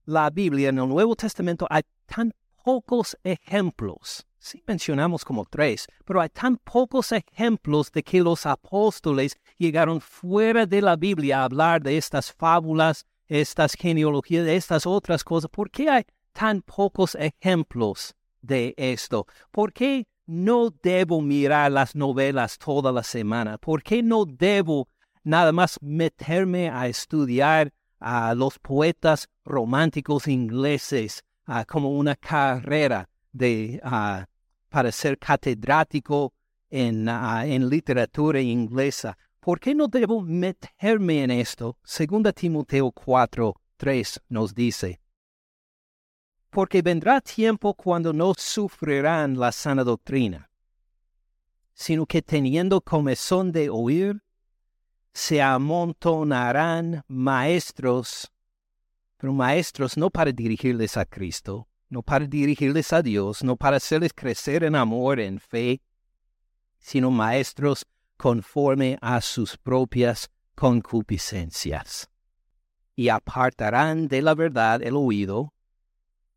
la Biblia, en el Nuevo Testamento, hay tan pocos ejemplos Sí mencionamos como tres, pero hay tan pocos ejemplos de que los apóstoles llegaron fuera de la Biblia a hablar de estas fábulas, estas genealogías, de estas otras cosas. ¿Por qué hay tan pocos ejemplos de esto? ¿Por qué no debo mirar las novelas toda la semana? ¿Por qué no debo nada más meterme a estudiar a los poetas románticos ingleses como una carrera de, para ser catedrático en, ah, en literatura inglesa. ¿Por qué no debo meterme en esto? Segunda Timoteo 4, 3 nos dice, porque vendrá tiempo cuando no sufrirán la sana doctrina, sino que teniendo comezón de oír, se amontonarán maestros, pero maestros no para dirigirles a Cristo, no para dirigirles a Dios, no para hacerles crecer en amor, en fe, sino maestros conforme a sus propias concupiscencias. Y apartarán de la verdad el oído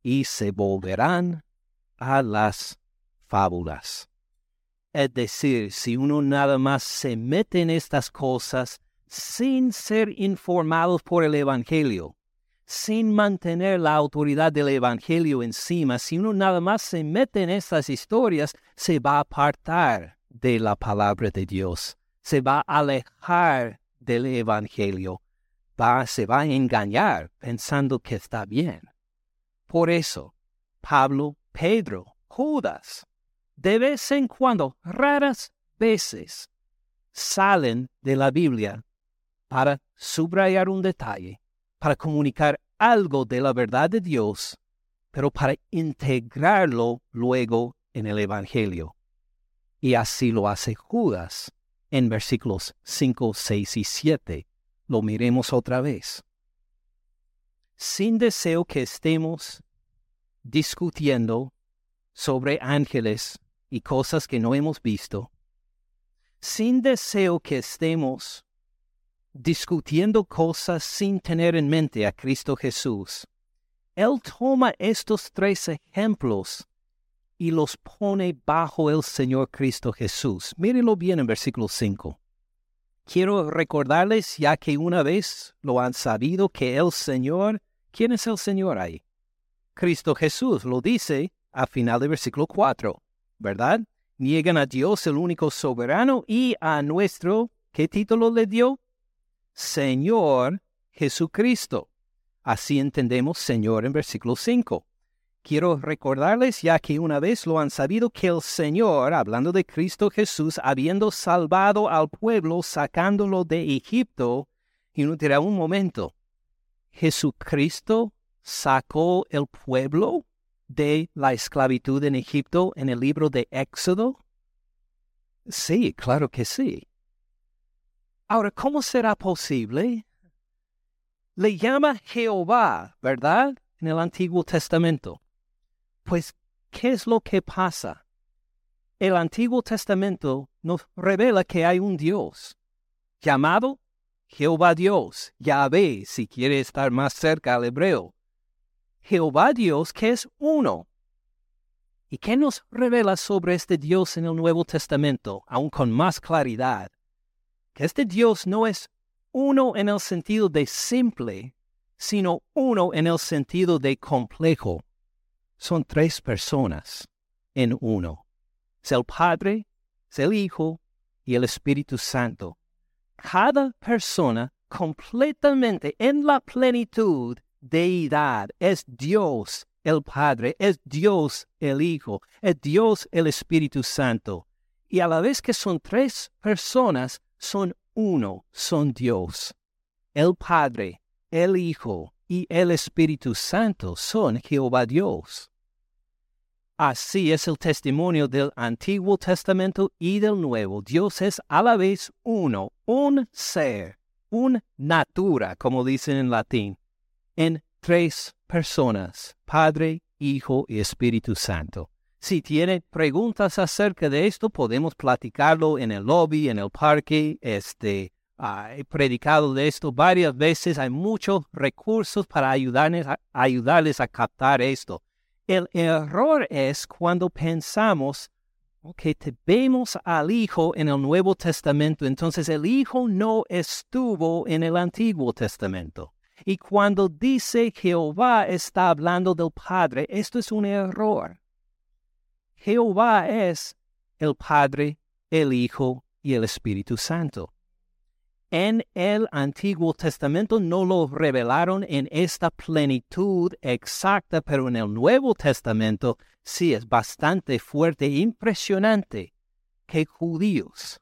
y se volverán a las fábulas. Es decir, si uno nada más se mete en estas cosas sin ser informados por el Evangelio, sin mantener la autoridad del Evangelio encima, si uno nada más se mete en estas historias, se va a apartar de la palabra de Dios, se va a alejar del Evangelio, va, se va a engañar pensando que está bien. Por eso, Pablo, Pedro, Judas, de vez en cuando, raras veces, salen de la Biblia para subrayar un detalle, para comunicar algo de la verdad de Dios, pero para integrarlo luego en el Evangelio. Y así lo hace Judas en versículos 5, 6 y 7. Lo miremos otra vez. Sin deseo que estemos discutiendo sobre ángeles y cosas que no hemos visto, sin deseo que estemos discutiendo cosas sin tener en mente a Cristo Jesús, Él toma estos tres ejemplos y los pone bajo el Señor Cristo Jesús. Mírenlo bien en versículo 5. Quiero recordarles, ya que una vez lo han sabido, que el Señor, ¿quién es el Señor ahí? Cristo Jesús lo dice a final del versículo 4, ¿verdad? Niegan a Dios el único soberano y a nuestro, ¿qué título le dio? Señor Jesucristo. Así entendemos Señor en versículo 5. Quiero recordarles, ya que una vez lo han sabido, que el Señor, hablando de Cristo Jesús, habiendo salvado al pueblo, sacándolo de Egipto, y no dirá un momento, Jesucristo sacó el pueblo de la esclavitud en Egipto en el libro de Éxodo? Sí, claro que sí. Ahora, ¿cómo será posible? Le llama Jehová, ¿verdad? En el Antiguo Testamento. Pues, ¿qué es lo que pasa? El Antiguo Testamento nos revela que hay un Dios llamado Jehová Dios, Yahvé, si quiere estar más cerca al hebreo. Jehová Dios que es uno. ¿Y qué nos revela sobre este Dios en el Nuevo Testamento, aún con más claridad? Que este Dios no es uno en el sentido de simple, sino uno en el sentido de complejo son tres personas en uno. Es el Padre, es el Hijo y el Espíritu Santo. Cada persona completamente en la plenitud deidad. Es Dios el Padre, es Dios el Hijo, es Dios el Espíritu Santo. Y a la vez que son tres personas, son uno, son Dios. El Padre, el Hijo y el Espíritu Santo son Jehová Dios. Así es el testimonio del Antiguo Testamento y del Nuevo. Dios es a la vez uno, un ser, un natura, como dicen en latín, en tres personas, Padre, Hijo y Espíritu Santo. Si tiene preguntas acerca de esto, podemos platicarlo en el lobby, en el parque, este, he predicado de esto varias veces. Hay muchos recursos para ayudarles a, captar esto. El error es cuando pensamos que vemos al Hijo en el Nuevo Testamento, entonces el Hijo no estuvo en el Antiguo Testamento. Y cuando dice Jehová está hablando del Padre, esto es un error. Jehová es el Padre, el Hijo y el Espíritu Santo. En el Antiguo Testamento no lo revelaron en esta plenitud exacta, pero en el Nuevo Testamento sí es bastante fuerte e impresionante que judíos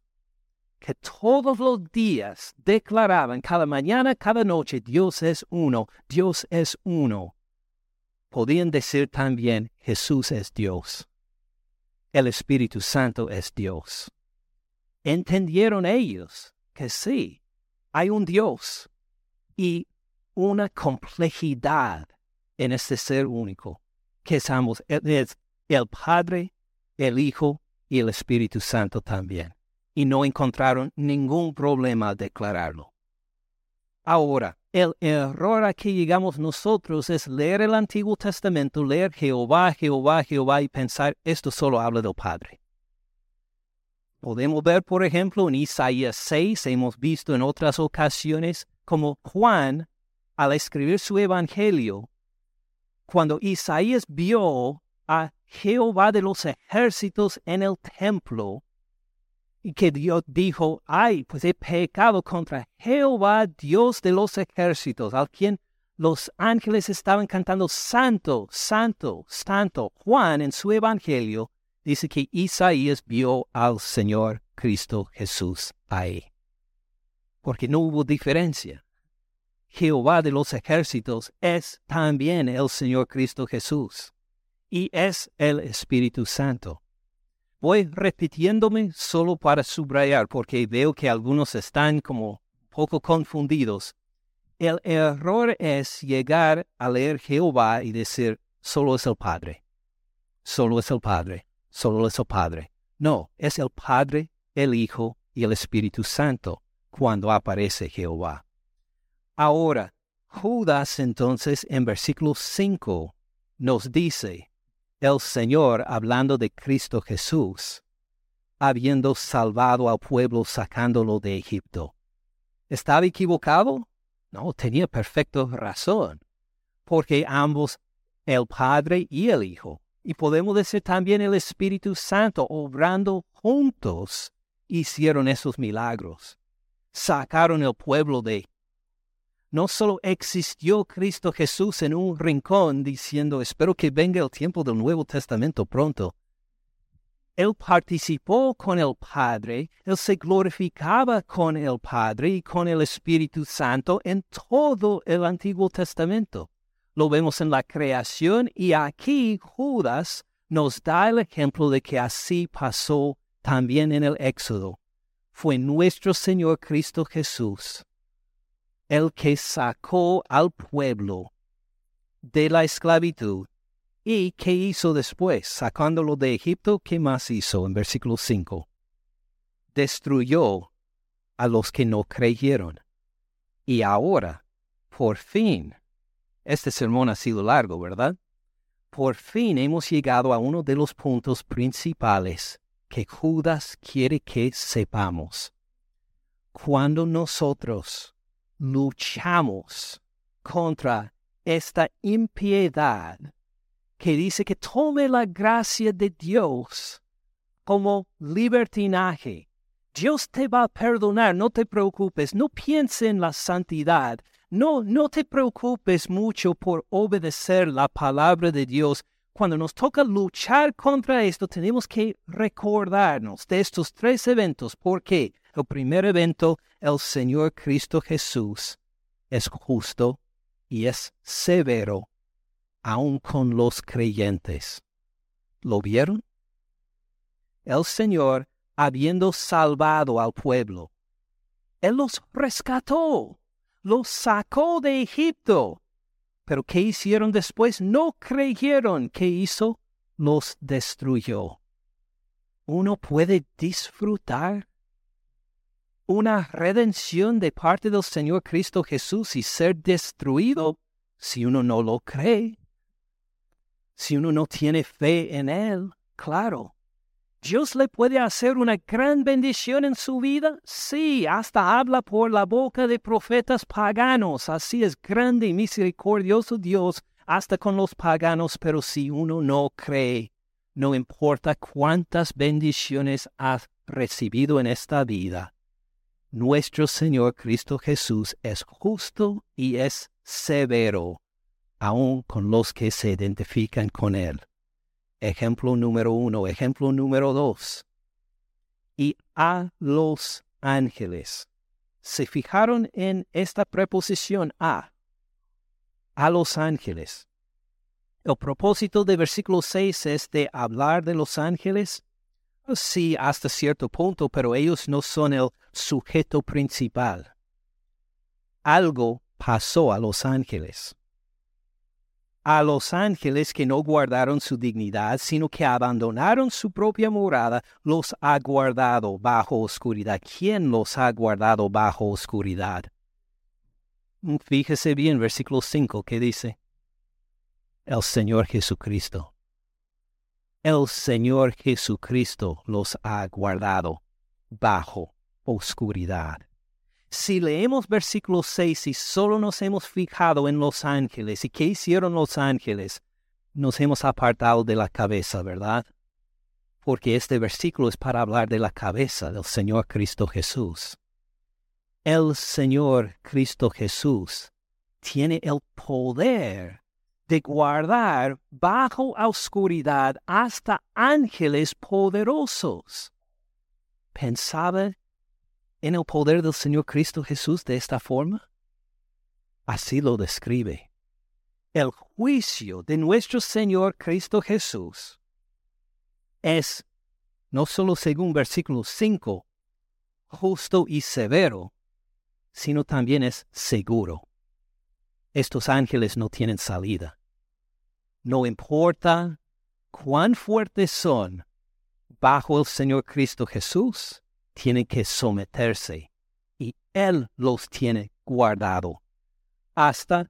que todos los días declaraban cada mañana, cada noche, Dios es uno, Dios es uno, podían decir también Jesús es Dios, el Espíritu Santo es Dios. Entendieron ellos que sí, hay un Dios y una complejidad en este ser único, que es ambos, es el Padre, el Hijo y el Espíritu Santo también. Y no encontraron ningún problema al declararlo. Ahora, el error a que llegamos nosotros es leer el Antiguo Testamento, leer Jehová, Jehová, Jehová y pensar esto solo habla del Padre. Podemos ver, por ejemplo, en Isaías 6, hemos visto en otras ocasiones, como Juan, al escribir su Evangelio, cuando Isaías vio a Jehová de los ejércitos en el templo, y que Dios dijo, ay, pues he pecado contra Jehová, Dios de los ejércitos, al quien los ángeles estaban cantando, Santo, Santo, Santo. Juan en su Evangelio dice que Isaías vio al Señor Cristo Jesús ahí. Porque no hubo diferencia. Jehová de los ejércitos es también el Señor Cristo Jesús y es el Espíritu Santo. Voy repitiéndome solo para subrayar porque veo que algunos están como poco confundidos. El error es llegar a leer Jehová y decir, solo es el Padre. Solo es el Padre solo es el Padre. No, es el Padre, el Hijo y el Espíritu Santo cuando aparece Jehová. Ahora, Judas entonces en versículo 5 nos dice, el Señor hablando de Cristo Jesús, habiendo salvado al pueblo sacándolo de Egipto. ¿Estaba equivocado? No, tenía perfecta razón, porque ambos, el Padre y el Hijo, y podemos decir también el Espíritu Santo obrando juntos hicieron esos milagros. Sacaron el pueblo de... No solo existió Cristo Jesús en un rincón diciendo, espero que venga el tiempo del Nuevo Testamento pronto. Él participó con el Padre, Él se glorificaba con el Padre y con el Espíritu Santo en todo el Antiguo Testamento lo vemos en la creación y aquí Judas nos da el ejemplo de que así pasó también en el Éxodo. Fue nuestro Señor Cristo Jesús el que sacó al pueblo de la esclavitud. ¿Y qué hizo después? Sacándolo de Egipto, ¿qué más hizo en versículo 5? Destruyó a los que no creyeron. Y ahora, por fin, este sermón ha sido largo, ¿verdad? Por fin hemos llegado a uno de los puntos principales que Judas quiere que sepamos. Cuando nosotros luchamos contra esta impiedad que dice que tome la gracia de Dios como libertinaje. Dios te va a perdonar, no te preocupes, no piense en la santidad, no, no te preocupes mucho por obedecer la palabra de Dios. Cuando nos toca luchar contra esto, tenemos que recordarnos de estos tres eventos. porque El primer evento, el Señor Cristo Jesús es justo y es severo, aun con los creyentes. ¿Lo vieron? El Señor, habiendo salvado al pueblo, Él los rescató los sacó de Egipto. Pero ¿qué hicieron después? No creyeron. ¿Qué hizo? Los destruyó. Uno puede disfrutar una redención de parte del Señor Cristo Jesús y ser destruido si uno no lo cree. Si uno no tiene fe en Él, claro. ¿Dios le puede hacer una gran bendición en su vida? Sí, hasta habla por la boca de profetas paganos. Así es grande y misericordioso Dios hasta con los paganos, pero si uno no cree, no importa cuántas bendiciones has recibido en esta vida, nuestro Señor Cristo Jesús es justo y es severo, aun con los que se identifican con Él. Ejemplo número uno. Ejemplo número dos. Y a los ángeles. ¿Se fijaron en esta preposición a? A los ángeles. El propósito de versículo 6 es de hablar de los ángeles. Sí, hasta cierto punto, pero ellos no son el sujeto principal. algo pasó a los ángeles. A los ángeles que no guardaron su dignidad, sino que abandonaron su propia morada, los ha guardado bajo oscuridad. ¿Quién los ha guardado bajo oscuridad? Fíjese bien, versículo 5, que dice, el Señor Jesucristo. El Señor Jesucristo los ha guardado bajo oscuridad. Si leemos versículo 6 y solo nos hemos fijado en los ángeles y qué hicieron los ángeles, nos hemos apartado de la cabeza, ¿verdad? Porque este versículo es para hablar de la cabeza del Señor Cristo Jesús. El Señor Cristo Jesús tiene el poder de guardar bajo oscuridad hasta ángeles poderosos. Pensaba en el poder del Señor Cristo Jesús de esta forma? Así lo describe. El juicio de nuestro Señor Cristo Jesús es, no solo según versículo 5, justo y severo, sino también es seguro. Estos ángeles no tienen salida. No importa cuán fuertes son bajo el Señor Cristo Jesús, tienen que someterse y Él los tiene guardado. ¿Hasta,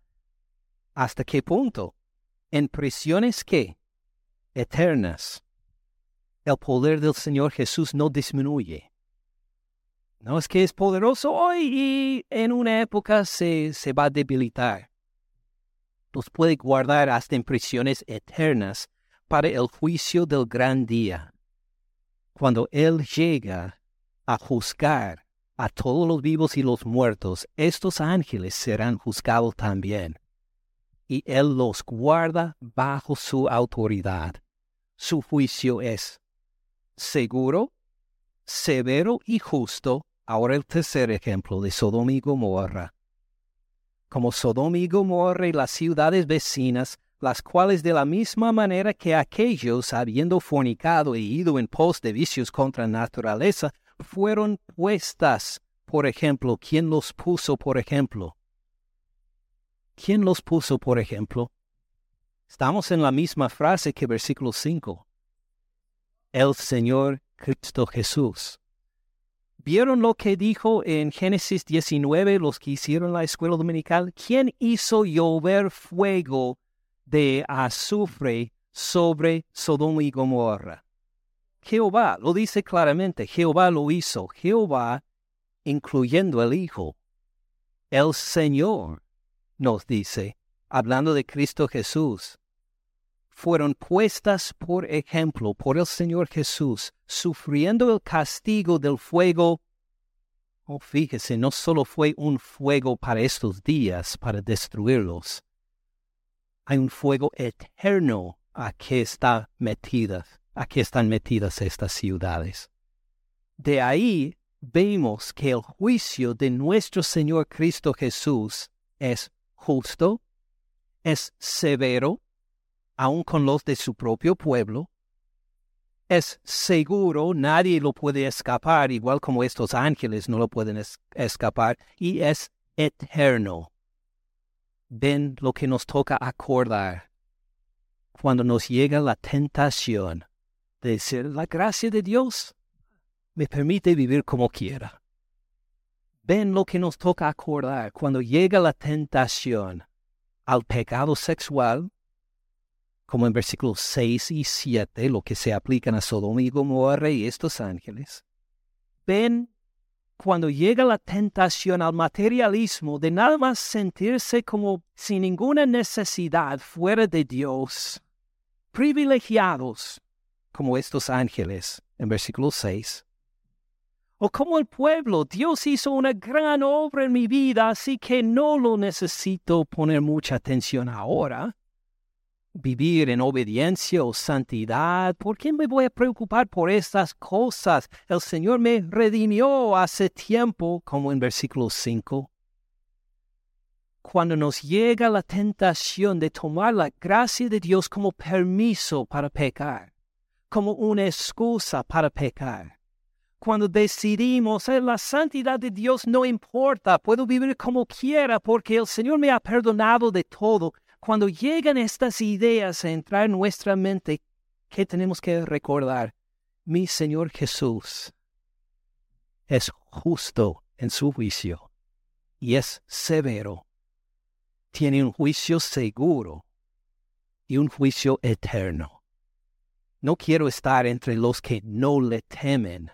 hasta qué punto? En prisiones que eternas. El poder del Señor Jesús no disminuye. No es que es poderoso hoy y en una época se, se va a debilitar. Los puede guardar hasta en prisiones eternas para el juicio del gran día. Cuando Él llega a juzgar a todos los vivos y los muertos, estos ángeles serán juzgados también. Y Él los guarda bajo su autoridad. Su juicio es seguro, severo y justo. Ahora el tercer ejemplo de Sodoma y Gomorra. Como Sodoma y Gomorra y las ciudades vecinas, las cuales de la misma manera que aquellos, habiendo fornicado e ido en pos de vicios contra naturaleza, fueron puestas, por ejemplo, ¿quién los puso, por ejemplo? ¿Quién los puso, por ejemplo? Estamos en la misma frase que versículo 5. El Señor Cristo Jesús. ¿Vieron lo que dijo en Génesis 19 los que hicieron la escuela dominical? ¿Quién hizo llover fuego de azufre sobre Sodoma y Gomorra? Jehová lo dice claramente, Jehová lo hizo, Jehová incluyendo el Hijo. El Señor nos dice, hablando de Cristo Jesús, fueron puestas por ejemplo por el Señor Jesús, sufriendo el castigo del fuego. Oh, fíjese, no solo fue un fuego para estos días, para destruirlos. Hay un fuego eterno a que está metida Aquí están metidas estas ciudades. De ahí vemos que el juicio de nuestro Señor Cristo Jesús es justo, es severo, aun con los de su propio pueblo, es seguro, nadie lo puede escapar, igual como estos ángeles no lo pueden escapar, y es eterno. Ven lo que nos toca acordar cuando nos llega la tentación decir, la gracia de Dios me permite vivir como quiera. Ven lo que nos toca acordar cuando llega la tentación al pecado sexual, como en versículos 6 y 7, lo que se aplican a Sodoma y Gomorra y estos ángeles. Ven cuando llega la tentación al materialismo de nada más sentirse como sin ninguna necesidad fuera de Dios, privilegiados, como estos ángeles en versículo 6. O como el pueblo, Dios hizo una gran obra en mi vida, así que no lo necesito poner mucha atención ahora. Vivir en obediencia o santidad, ¿por qué me voy a preocupar por estas cosas? El Señor me redimió hace tiempo, como en versículo 5 cuando nos llega la tentación de tomar la gracia de Dios como permiso para pecar como una excusa para pecar. cuando decidimos, eh, la santidad de Dios no importa, puedo vivir como quiera porque el Señor me ha perdonado de todo. Cuando llegan estas ideas a entrar en nuestra mente, ¿qué tenemos que recordar? Mi Señor Jesús es justo en su juicio y es severo. Tiene un juicio seguro y un juicio eterno. No quiero estar entre los que no le temen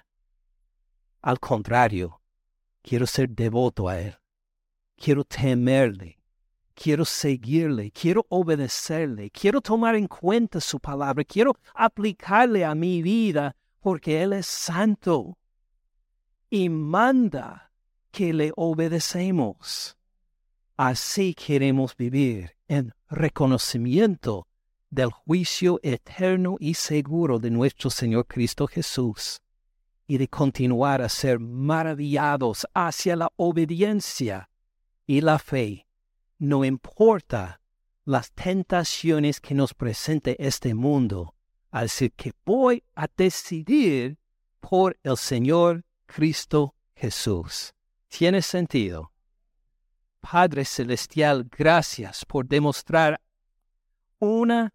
al contrario, quiero ser devoto a Él. Quiero temerle. Quiero seguirle. Quiero obedecerle. Quiero tomar en cuenta su palabra. Quiero aplicarle a mi vida porque Él es santo y manda que le obedecemos. Así queremos vivir en reconocimiento del juicio eterno y seguro de nuestro Señor Cristo Jesús y de continuar a ser maravillados hacia la obediencia y la fe, no importa las tentaciones que nos presente este mundo, decir que voy a decidir por el Señor Cristo Jesús. ¿Tiene sentido? Padre Celestial, gracias por demostrar una,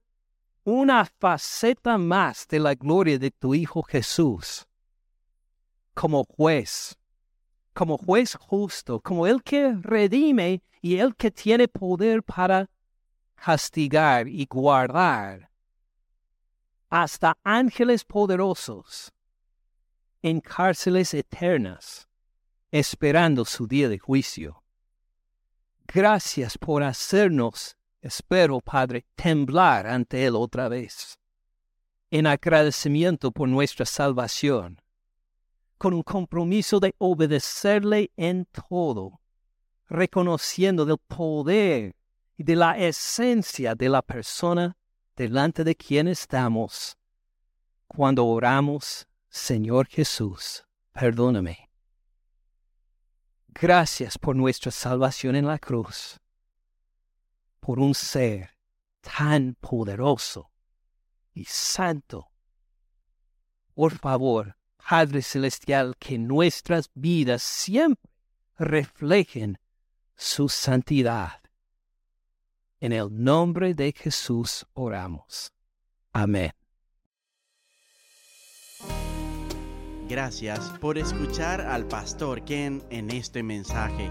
una faceta más de la gloria de tu Hijo Jesús como juez, como juez justo, como el que redime y el que tiene poder para castigar y guardar hasta ángeles poderosos en cárceles eternas, esperando su día de juicio. Gracias por hacernos, espero, Padre, temblar ante Él otra vez, en agradecimiento por nuestra salvación con un compromiso de obedecerle en todo, reconociendo el poder y de la esencia de la persona delante de quien estamos. Cuando oramos, Señor Jesús, perdóname. Gracias por nuestra salvación en la cruz, por un ser tan poderoso y santo. Por favor, Padre Celestial, que nuestras vidas siempre reflejen su santidad. En el nombre de Jesús oramos. Amén. Gracias por escuchar al pastor Ken en este mensaje.